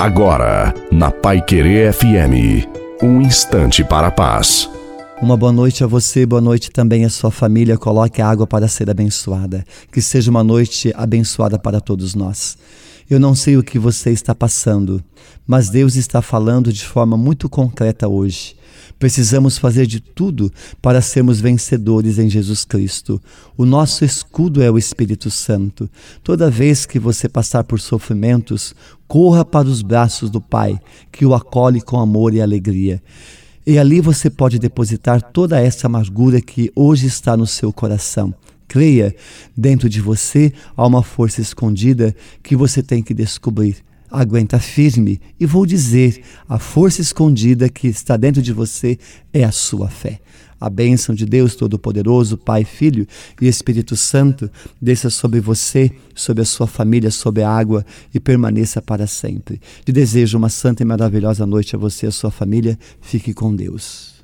Agora, na Pai Querer FM, um instante para a paz. Uma boa noite a você, boa noite também à sua família. Coloque a água para ser abençoada. Que seja uma noite abençoada para todos nós. Eu não sei o que você está passando, mas Deus está falando de forma muito concreta hoje. Precisamos fazer de tudo para sermos vencedores em Jesus Cristo. O nosso escudo é o Espírito Santo. Toda vez que você passar por sofrimentos, corra para os braços do Pai, que o acolhe com amor e alegria. E ali você pode depositar toda essa amargura que hoje está no seu coração. Creia, dentro de você há uma força escondida que você tem que descobrir aguenta firme e vou dizer: a força escondida que está dentro de você é a sua fé. A bênção de Deus Todo-Poderoso, Pai, Filho e Espírito Santo, desça sobre você, sobre a sua família, sobre a água e permaneça para sempre. Te desejo uma santa e maravilhosa noite a você e a sua família. Fique com Deus.